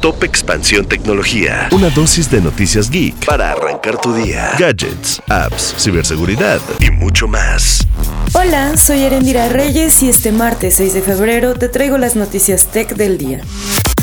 Top Expansión Tecnología. Una dosis de noticias geek para arrancar tu día. Gadgets, apps, ciberseguridad y mucho más. Hola, soy Erendira Reyes y este martes 6 de febrero te traigo las noticias tech del día.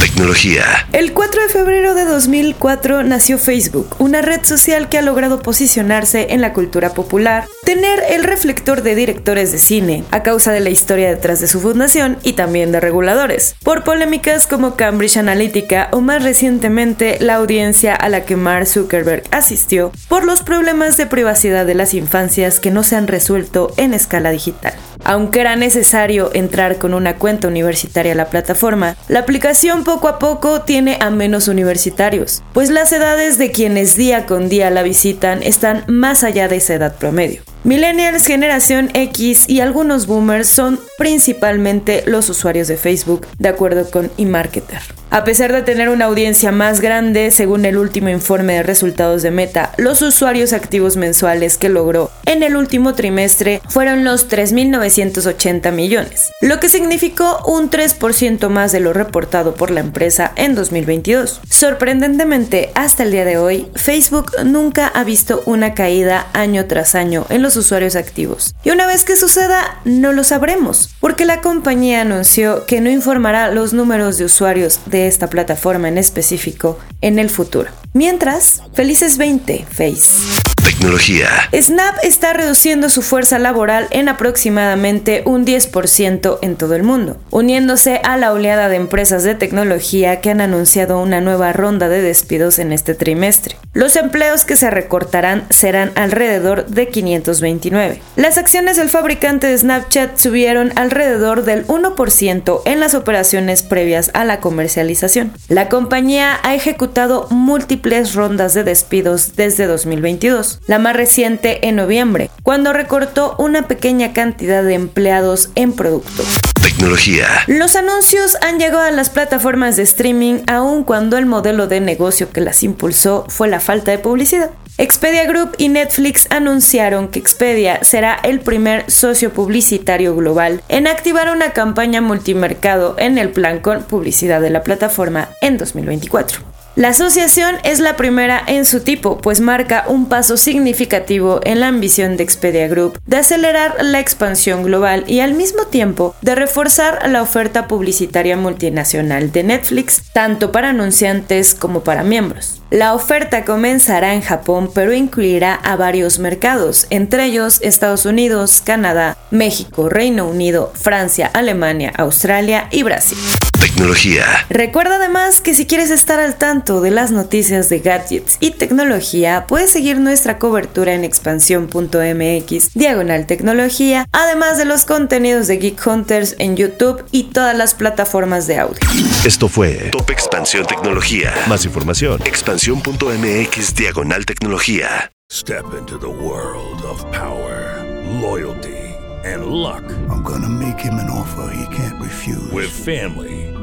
Tecnología. El 4 de febrero de 2004 nació Facebook, una red social que ha logrado posicionarse en la cultura popular, tener el reflector de directores de cine, a causa de la historia detrás de su fundación y también de reguladores, por polémicas como Cambridge Analytica o más recientemente la audiencia a la que Mark Zuckerberg asistió por los problemas de privacidad de las infancias que no se han resuelto en escala digital. Aunque era necesario entrar con una cuenta universitaria a la plataforma, la aplicación poco a poco tiene a menos universitarios, pues las edades de quienes día con día la visitan están más allá de esa edad promedio. Millennials, generación X y algunos boomers son principalmente los usuarios de Facebook, de acuerdo con eMarketer. A pesar de tener una audiencia más grande, según el último informe de resultados de Meta, los usuarios activos mensuales que logró en el último trimestre fueron los 3.980 millones, lo que significó un 3% más de lo reportado por la empresa en 2022. Sorprendentemente, hasta el día de hoy, Facebook nunca ha visto una caída año tras año en los usuarios activos. Y una vez que suceda, no lo sabremos, porque la compañía anunció que no informará los números de usuarios de esta plataforma en específico en el futuro. Mientras, felices 20, Face. Tecnología. Snap está reduciendo su fuerza laboral en aproximadamente un 10% en todo el mundo, uniéndose a la oleada de empresas de tecnología que han anunciado una nueva ronda de despidos en este trimestre. Los empleos que se recortarán serán alrededor de 529. Las acciones del fabricante de Snapchat subieron alrededor del 1% en las operaciones previas a la comercialización. La compañía ha ejecutado múltiples rondas de despidos desde 2022 la más reciente en noviembre, cuando recortó una pequeña cantidad de empleados en producto. Tecnología. Los anuncios han llegado a las plataformas de streaming aun cuando el modelo de negocio que las impulsó fue la falta de publicidad. Expedia Group y Netflix anunciaron que Expedia será el primer socio publicitario global en activar una campaña multimercado en el plan con publicidad de la plataforma en 2024. La asociación es la primera en su tipo, pues marca un paso significativo en la ambición de Expedia Group de acelerar la expansión global y al mismo tiempo de reforzar la oferta publicitaria multinacional de Netflix, tanto para anunciantes como para miembros. La oferta comenzará en Japón, pero incluirá a varios mercados, entre ellos Estados Unidos, Canadá, México, Reino Unido, Francia, Alemania, Australia y Brasil. Tecnología. Recuerda además que si quieres estar al tanto de las noticias de gadgets y tecnología, puedes seguir nuestra cobertura en expansión.mx, diagonal tecnología, además de los contenidos de Geek Hunters en YouTube y todas las plataformas de audio. Esto fue Top Expansión Tecnología. Más información, expansión.mx, diagonal tecnología. Step into the world of power, loyalty. and luck. I'm gonna make him an offer he can't refuse. With family,